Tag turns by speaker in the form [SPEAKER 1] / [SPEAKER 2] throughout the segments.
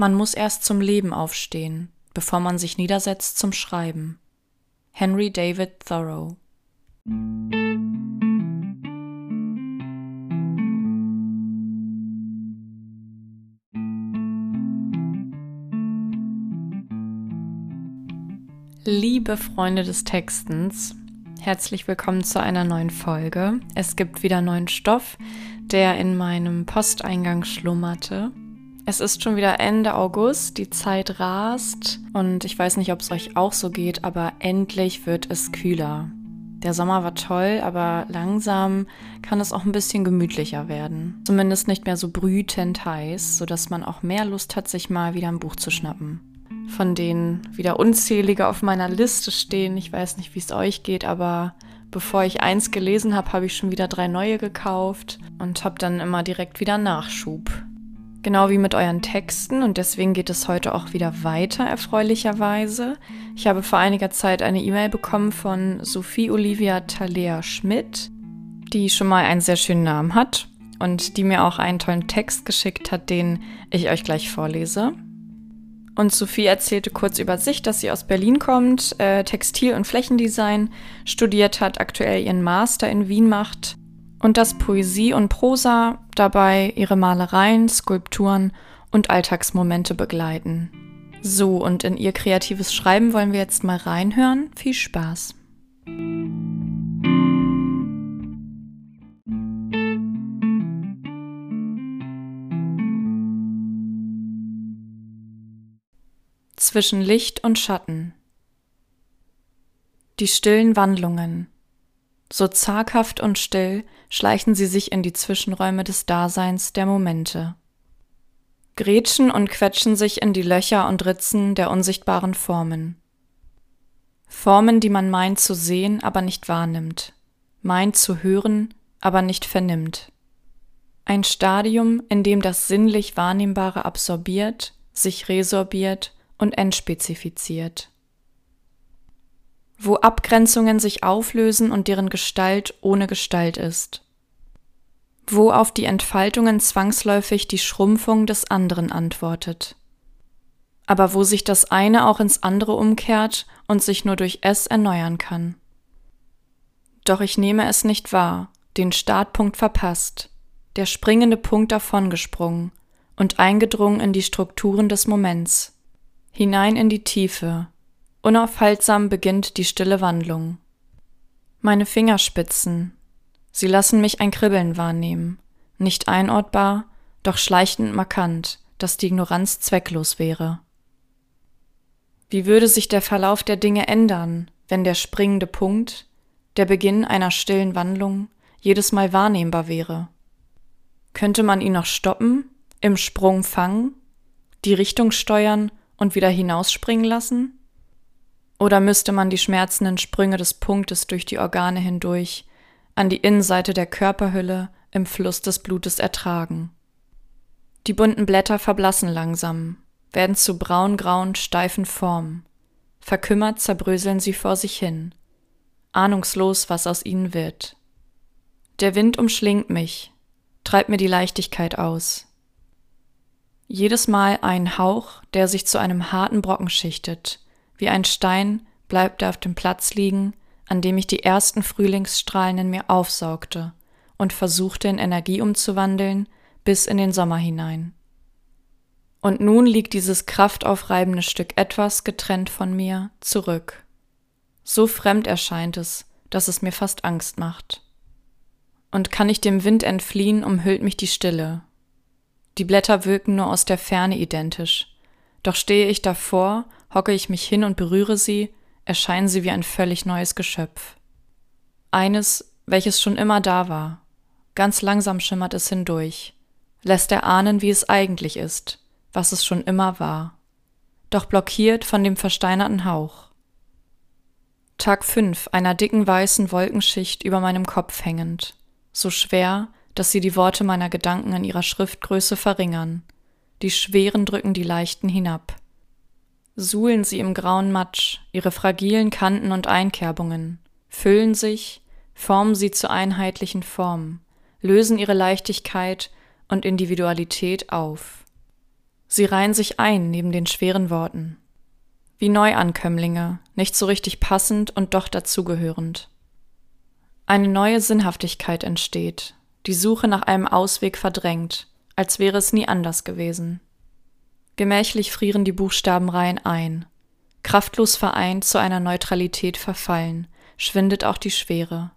[SPEAKER 1] Man muss erst zum Leben aufstehen, bevor man sich niedersetzt zum Schreiben. Henry David Thoreau Liebe Freunde des Textens, herzlich willkommen zu einer neuen Folge. Es gibt wieder neuen Stoff, der in meinem Posteingang schlummerte. Es ist schon wieder Ende August, die Zeit rast und ich weiß nicht, ob es euch auch so geht, aber endlich wird es kühler. Der Sommer war toll, aber langsam kann es auch ein bisschen gemütlicher werden. Zumindest nicht mehr so brütend heiß, sodass man auch mehr Lust hat, sich mal wieder ein Buch zu schnappen. Von denen wieder unzählige auf meiner Liste stehen. Ich weiß nicht, wie es euch geht, aber bevor ich eins gelesen habe, habe ich schon wieder drei neue gekauft und habe dann immer direkt wieder Nachschub. Genau wie mit euren Texten und deswegen geht es heute auch wieder weiter, erfreulicherweise. Ich habe vor einiger Zeit eine E-Mail bekommen von Sophie Olivia Thaler Schmidt, die schon mal einen sehr schönen Namen hat und die mir auch einen tollen Text geschickt hat, den ich euch gleich vorlese. Und Sophie erzählte kurz über sich, dass sie aus Berlin kommt, äh, Textil- und Flächendesign studiert hat, aktuell ihren Master in Wien macht und dass Poesie und Prosa dabei ihre Malereien, Skulpturen und Alltagsmomente begleiten. So, und in ihr kreatives Schreiben wollen wir jetzt mal reinhören. Viel Spaß! Zwischen Licht und Schatten. Die stillen Wandlungen, so zaghaft und still schleichen sie sich in die Zwischenräume des Daseins der Momente. Gretschen und quetschen sich in die Löcher und Ritzen der unsichtbaren Formen. Formen, die man meint zu sehen, aber nicht wahrnimmt, meint zu hören, aber nicht vernimmt. Ein Stadium, in dem das sinnlich Wahrnehmbare absorbiert, sich resorbiert und entspezifiziert wo Abgrenzungen sich auflösen und deren Gestalt ohne Gestalt ist, wo auf die Entfaltungen zwangsläufig die Schrumpfung des anderen antwortet, aber wo sich das eine auch ins andere umkehrt und sich nur durch es erneuern kann. Doch ich nehme es nicht wahr, den Startpunkt verpasst, der springende Punkt davongesprungen und eingedrungen in die Strukturen des Moments, hinein in die Tiefe, Unaufhaltsam beginnt die stille Wandlung. Meine Fingerspitzen, sie lassen mich ein Kribbeln wahrnehmen, nicht einortbar, doch schleichend markant, dass die Ignoranz zwecklos wäre. Wie würde sich der Verlauf der Dinge ändern, wenn der springende Punkt, der Beginn einer stillen Wandlung, jedes Mal wahrnehmbar wäre? Könnte man ihn noch stoppen, im Sprung fangen, die Richtung steuern und wieder hinausspringen lassen? Oder müsste man die schmerzenden Sprünge des Punktes durch die Organe hindurch an die Innenseite der Körperhülle im Fluss des Blutes ertragen? Die bunten Blätter verblassen langsam, werden zu braungrauen, steifen Formen. Verkümmert zerbröseln sie vor sich hin, ahnungslos, was aus ihnen wird. Der Wind umschlingt mich, treibt mir die Leichtigkeit aus. Jedes Mal ein Hauch, der sich zu einem harten Brocken schichtet, wie ein Stein bleibt er auf dem Platz liegen, an dem ich die ersten Frühlingsstrahlen in mir aufsaugte und versuchte in Energie umzuwandeln bis in den Sommer hinein. Und nun liegt dieses kraftaufreibende Stück etwas getrennt von mir zurück. So fremd erscheint es, dass es mir fast Angst macht. Und kann ich dem Wind entfliehen, umhüllt mich die Stille. Die Blätter wirken nur aus der Ferne identisch, doch stehe ich davor hocke ich mich hin und berühre sie, erscheinen sie wie ein völlig neues Geschöpf. Eines, welches schon immer da war. Ganz langsam schimmert es hindurch, lässt erahnen, wie es eigentlich ist, was es schon immer war, doch blockiert von dem versteinerten Hauch. Tag fünf einer dicken weißen Wolkenschicht über meinem Kopf hängend, so schwer, dass sie die Worte meiner Gedanken in ihrer Schriftgröße verringern. Die schweren drücken die leichten hinab suhlen sie im grauen Matsch, ihre fragilen Kanten und Einkerbungen, füllen sich, formen sie zu einheitlichen Formen, lösen ihre Leichtigkeit und Individualität auf. Sie reihen sich ein neben den schweren Worten. Wie Neuankömmlinge, nicht so richtig passend und doch dazugehörend. Eine neue Sinnhaftigkeit entsteht, die Suche nach einem Ausweg verdrängt, als wäre es nie anders gewesen. Gemächlich frieren die Buchstabenreihen ein. Kraftlos vereint zu einer Neutralität verfallen, schwindet auch die Schwere.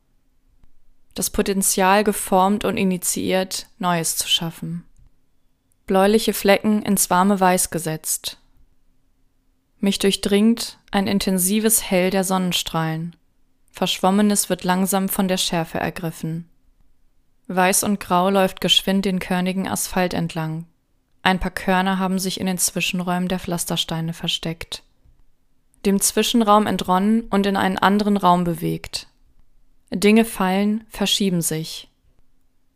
[SPEAKER 1] Das Potenzial geformt und initiiert, Neues zu schaffen. Bläuliche Flecken ins warme Weiß gesetzt. Mich durchdringt ein intensives Hell der Sonnenstrahlen. Verschwommenes wird langsam von der Schärfe ergriffen. Weiß und Grau läuft geschwind den körnigen Asphalt entlang, ein paar Körner haben sich in den Zwischenräumen der Pflastersteine versteckt. Dem Zwischenraum entronnen und in einen anderen Raum bewegt. Dinge fallen, verschieben sich.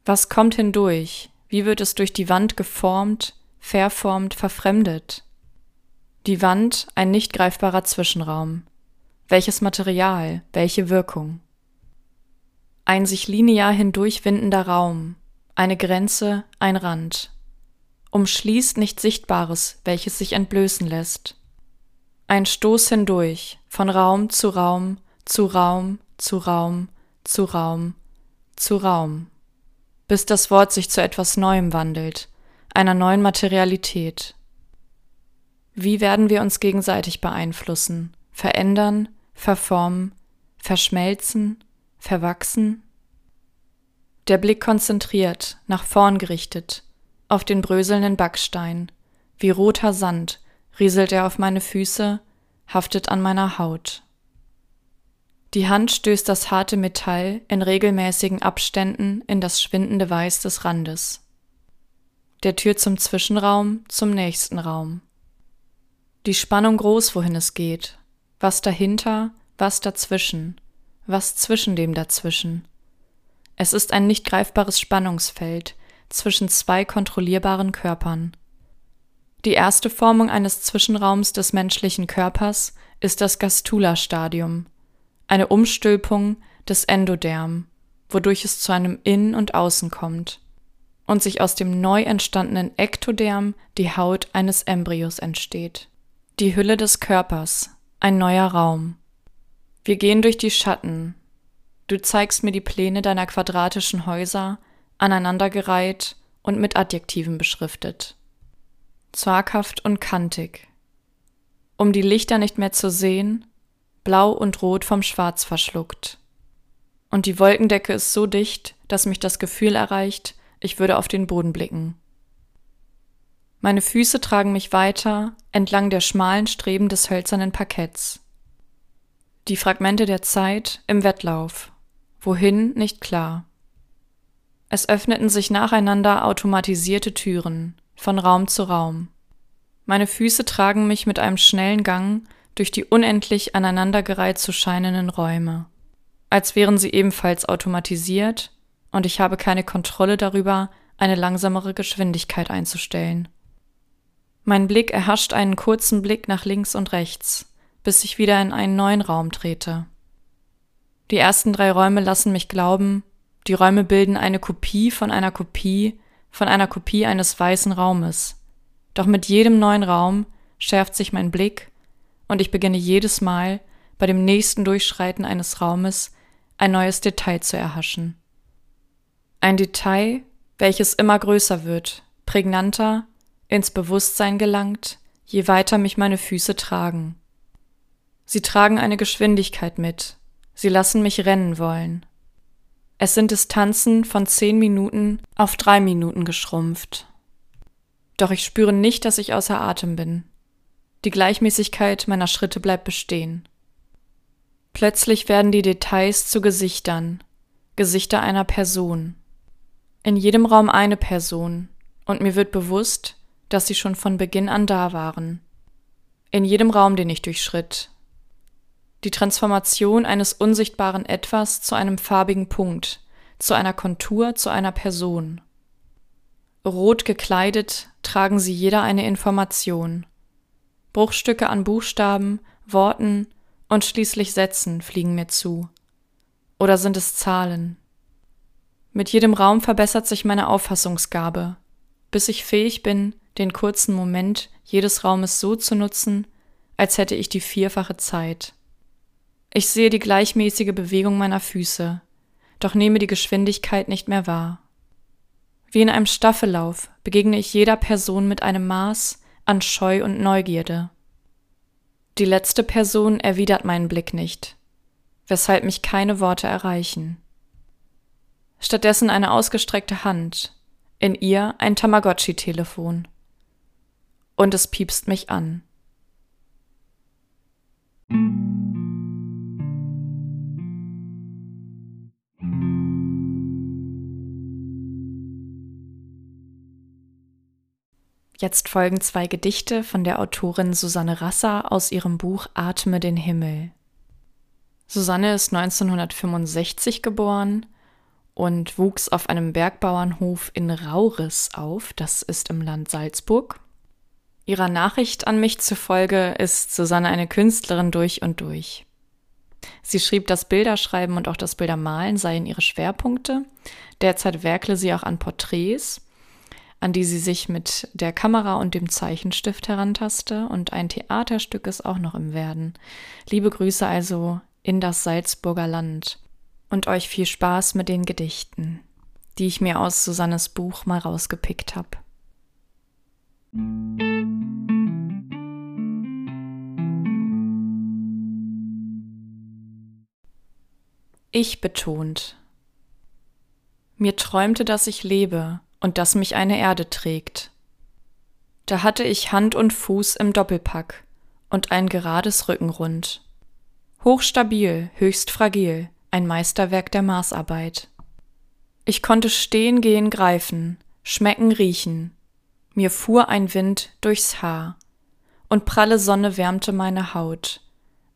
[SPEAKER 1] Was kommt hindurch? Wie wird es durch die Wand geformt, verformt, verfremdet? Die Wand ein nicht greifbarer Zwischenraum. Welches Material, welche Wirkung? Ein sich linear hindurchwindender Raum, eine Grenze, ein Rand umschließt nicht Sichtbares, welches sich entblößen lässt. Ein Stoß hindurch, von Raum zu Raum, zu Raum, zu Raum, zu Raum, zu Raum, bis das Wort sich zu etwas Neuem wandelt, einer neuen Materialität. Wie werden wir uns gegenseitig beeinflussen, verändern, verformen, verschmelzen, verwachsen? Der Blick konzentriert, nach vorn gerichtet, auf den bröselnden Backstein. Wie roter Sand rieselt er auf meine Füße, haftet an meiner Haut. Die Hand stößt das harte Metall in regelmäßigen Abständen in das schwindende Weiß des Randes. Der Tür zum Zwischenraum, zum nächsten Raum. Die Spannung groß, wohin es geht. Was dahinter, was dazwischen, was zwischen dem dazwischen. Es ist ein nicht greifbares Spannungsfeld, zwischen zwei kontrollierbaren Körpern. Die erste Formung eines Zwischenraums des menschlichen Körpers ist das Gastula-Stadium, eine Umstülpung des Endoderm, wodurch es zu einem Innen und Außen kommt und sich aus dem neu entstandenen Ektoderm die Haut eines Embryos entsteht. Die Hülle des Körpers, ein neuer Raum. Wir gehen durch die Schatten. Du zeigst mir die Pläne deiner quadratischen Häuser, aneinandergereiht und mit Adjektiven beschriftet. Zaghaft und kantig. Um die Lichter nicht mehr zu sehen, blau und rot vom Schwarz verschluckt. Und die Wolkendecke ist so dicht, dass mich das Gefühl erreicht, ich würde auf den Boden blicken. Meine Füße tragen mich weiter entlang der schmalen Streben des hölzernen Parketts. Die Fragmente der Zeit im Wettlauf. Wohin nicht klar. Es öffneten sich nacheinander automatisierte Türen, von Raum zu Raum. Meine Füße tragen mich mit einem schnellen Gang durch die unendlich aneinandergereiht zu scheinenden Räume, als wären sie ebenfalls automatisiert und ich habe keine Kontrolle darüber, eine langsamere Geschwindigkeit einzustellen. Mein Blick erhascht einen kurzen Blick nach links und rechts, bis ich wieder in einen neuen Raum trete. Die ersten drei Räume lassen mich glauben, die Räume bilden eine Kopie von einer Kopie von einer Kopie eines weißen Raumes. Doch mit jedem neuen Raum schärft sich mein Blick und ich beginne jedes Mal bei dem nächsten Durchschreiten eines Raumes ein neues Detail zu erhaschen. Ein Detail, welches immer größer wird, prägnanter, ins Bewusstsein gelangt, je weiter mich meine Füße tragen. Sie tragen eine Geschwindigkeit mit, sie lassen mich rennen wollen. Es sind Distanzen von zehn Minuten auf drei Minuten geschrumpft. Doch ich spüre nicht, dass ich außer Atem bin. Die Gleichmäßigkeit meiner Schritte bleibt bestehen. Plötzlich werden die Details zu Gesichtern, Gesichter einer Person. In jedem Raum eine Person, und mir wird bewusst, dass sie schon von Beginn an da waren. In jedem Raum, den ich durchschritt, die Transformation eines unsichtbaren Etwas zu einem farbigen Punkt, zu einer Kontur, zu einer Person. Rot gekleidet tragen sie jeder eine Information. Bruchstücke an Buchstaben, Worten und schließlich Sätzen fliegen mir zu. Oder sind es Zahlen? Mit jedem Raum verbessert sich meine Auffassungsgabe, bis ich fähig bin, den kurzen Moment jedes Raumes so zu nutzen, als hätte ich die vierfache Zeit. Ich sehe die gleichmäßige Bewegung meiner Füße, doch nehme die Geschwindigkeit nicht mehr wahr. Wie in einem Staffellauf begegne ich jeder Person mit einem Maß an Scheu und Neugierde. Die letzte Person erwidert meinen Blick nicht, weshalb mich keine Worte erreichen. Stattdessen eine ausgestreckte Hand, in ihr ein Tamagotchi-Telefon. Und es piepst mich an. Jetzt folgen zwei Gedichte von der Autorin Susanne Rasser aus ihrem Buch Atme den Himmel. Susanne ist 1965 geboren und wuchs auf einem Bergbauernhof in Rauris auf, das ist im Land Salzburg. Ihrer Nachricht an mich zufolge ist Susanne eine Künstlerin durch und durch. Sie schrieb, dass Bilderschreiben und auch das Bildermalen seien ihre Schwerpunkte. Derzeit werkle sie auch an Porträts an die sie sich mit der Kamera und dem Zeichenstift herantaste und ein Theaterstück ist auch noch im Werden. Liebe Grüße also in das Salzburger Land und euch viel Spaß mit den Gedichten, die ich mir aus Susannes Buch mal rausgepickt habe. Ich betont. Mir träumte, dass ich lebe, und dass mich eine Erde trägt. Da hatte ich Hand und Fuß im Doppelpack und ein gerades Rückenrund. Hochstabil, höchst fragil, ein Meisterwerk der Maßarbeit. Ich konnte stehen, gehen, greifen, schmecken, riechen. Mir fuhr ein Wind durchs Haar, und pralle Sonne wärmte meine Haut.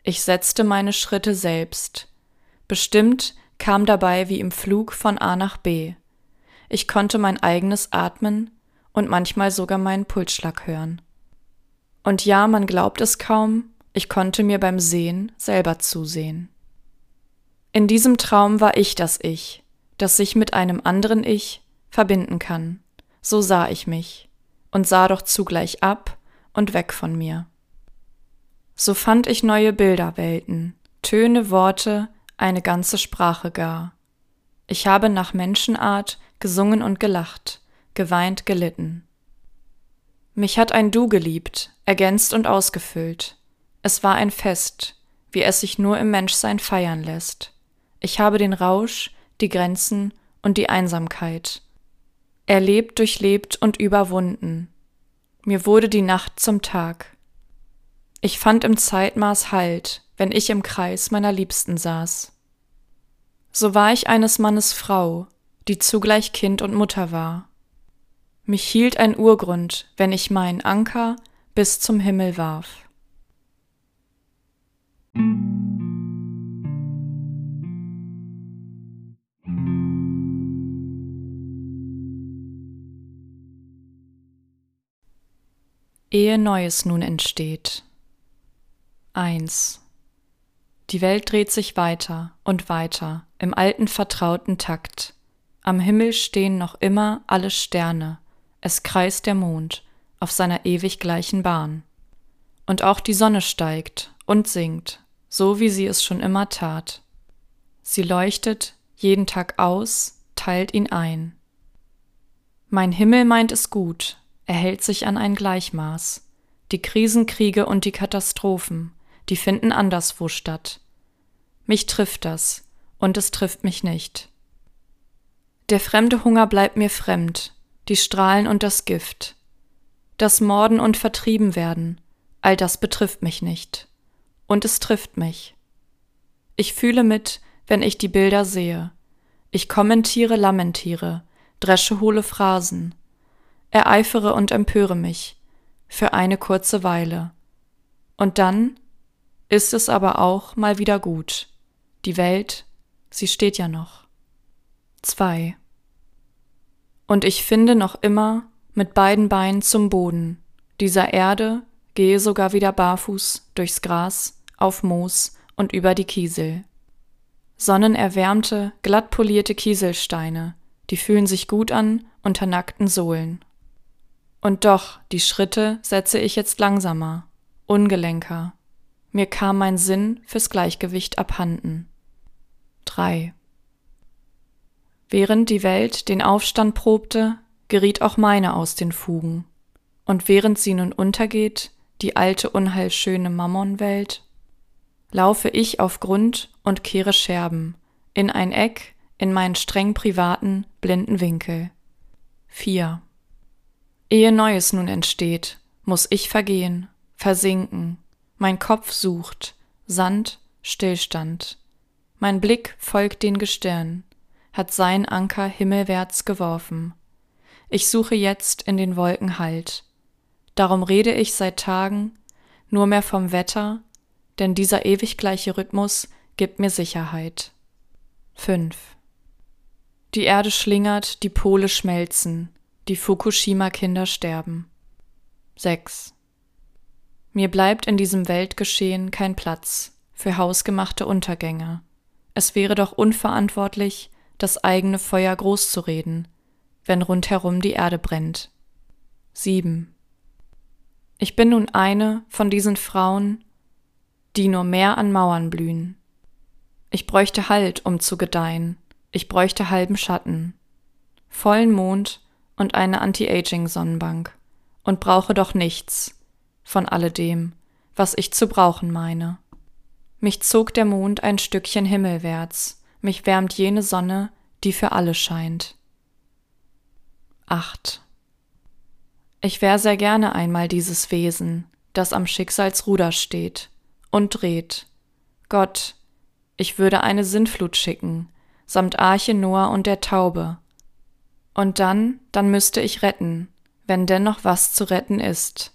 [SPEAKER 1] Ich setzte meine Schritte selbst. Bestimmt kam dabei wie im Flug von A nach B. Ich konnte mein eigenes Atmen und manchmal sogar meinen Pulsschlag hören. Und ja, man glaubt es kaum, ich konnte mir beim Sehen selber zusehen. In diesem Traum war ich das Ich, das sich mit einem anderen Ich verbinden kann. So sah ich mich und sah doch zugleich ab und weg von mir. So fand ich neue Bilderwelten, Töne, Worte, eine ganze Sprache gar. Ich habe nach Menschenart gesungen und gelacht, geweint, gelitten. Mich hat ein Du geliebt, ergänzt und ausgefüllt. Es war ein Fest, wie es sich nur im Menschsein feiern lässt. Ich habe den Rausch, die Grenzen und die Einsamkeit. Erlebt, durchlebt und überwunden. Mir wurde die Nacht zum Tag. Ich fand im Zeitmaß Halt, wenn ich im Kreis meiner Liebsten saß. So war ich eines Mannes Frau, die zugleich Kind und Mutter war. Mich hielt ein Urgrund, wenn ich meinen Anker bis zum Himmel warf. Ehe Neues nun entsteht. 1. Die Welt dreht sich weiter und weiter im alten vertrauten Takt. Am Himmel stehen noch immer alle Sterne, es kreist der Mond auf seiner ewig gleichen Bahn. Und auch die Sonne steigt und sinkt, so wie sie es schon immer tat. Sie leuchtet jeden Tag aus, teilt ihn ein. Mein Himmel meint es gut, er hält sich an ein Gleichmaß. Die Krisenkriege und die Katastrophen, die finden anderswo statt. Mich trifft das, und es trifft mich nicht. Der fremde Hunger bleibt mir fremd, die Strahlen und das Gift. Das Morden und Vertrieben werden, all das betrifft mich nicht. Und es trifft mich. Ich fühle mit, wenn ich die Bilder sehe. Ich kommentiere, lamentiere, dresche hohle Phrasen, ereifere und empöre mich, für eine kurze Weile. Und dann ist es aber auch mal wieder gut. Die Welt, sie steht ja noch. 2. Und ich finde noch immer mit beiden Beinen zum Boden, dieser Erde, gehe sogar wieder barfuß durchs Gras, auf Moos und über die Kiesel. Sonnenerwärmte, glatt polierte Kieselsteine, die fühlen sich gut an unter nackten Sohlen. Und doch, die Schritte setze ich jetzt langsamer, ungelenker. Mir kam mein Sinn fürs Gleichgewicht abhanden. 3. Während die Welt den Aufstand probte, geriet auch meine aus den Fugen. Und während sie nun untergeht, die alte unheilschöne Mammonwelt, laufe ich auf Grund und kehre Scherben, in ein Eck, in meinen streng privaten, blinden Winkel. 4. Ehe Neues nun entsteht, muss ich vergehen, versinken, mein Kopf sucht, Sand, Stillstand. Mein Blick folgt den Gestirn, hat sein Anker himmelwärts geworfen. Ich suche jetzt in den Wolken Halt. Darum rede ich seit Tagen nur mehr vom Wetter, denn dieser ewig gleiche Rhythmus gibt mir Sicherheit. 5. Die Erde schlingert, die Pole schmelzen, die Fukushima-Kinder sterben. 6. Mir bleibt in diesem Weltgeschehen kein Platz für hausgemachte Untergänge. Es wäre doch unverantwortlich, das eigene Feuer groß zu reden, wenn rundherum die Erde brennt. 7. Ich bin nun eine von diesen Frauen, die nur mehr an Mauern blühen. Ich bräuchte Halt, um zu gedeihen. Ich bräuchte halben Schatten, vollen Mond und eine Anti-Aging-Sonnenbank und brauche doch nichts von alledem, was ich zu brauchen meine. Mich zog der Mond ein Stückchen himmelwärts, mich wärmt jene Sonne, die für alle scheint. 8. Ich wär sehr gerne einmal dieses Wesen, das am Schicksalsruder steht und dreht. Gott, ich würde eine Sintflut schicken, samt Arche Noah und der Taube. Und dann, dann müsste ich retten, wenn denn noch was zu retten ist.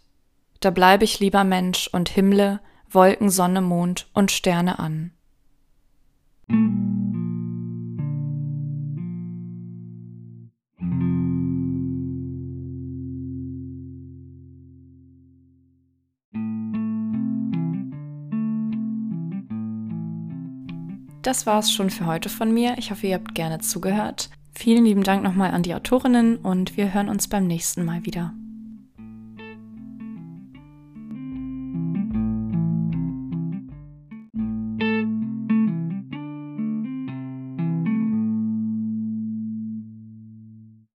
[SPEAKER 1] Da bleibe ich lieber Mensch und himmle Wolken, Sonne, Mond und Sterne an. Das war's schon für heute von mir. Ich hoffe, ihr habt gerne zugehört. Vielen lieben Dank nochmal an die Autorinnen und wir hören uns beim nächsten Mal wieder.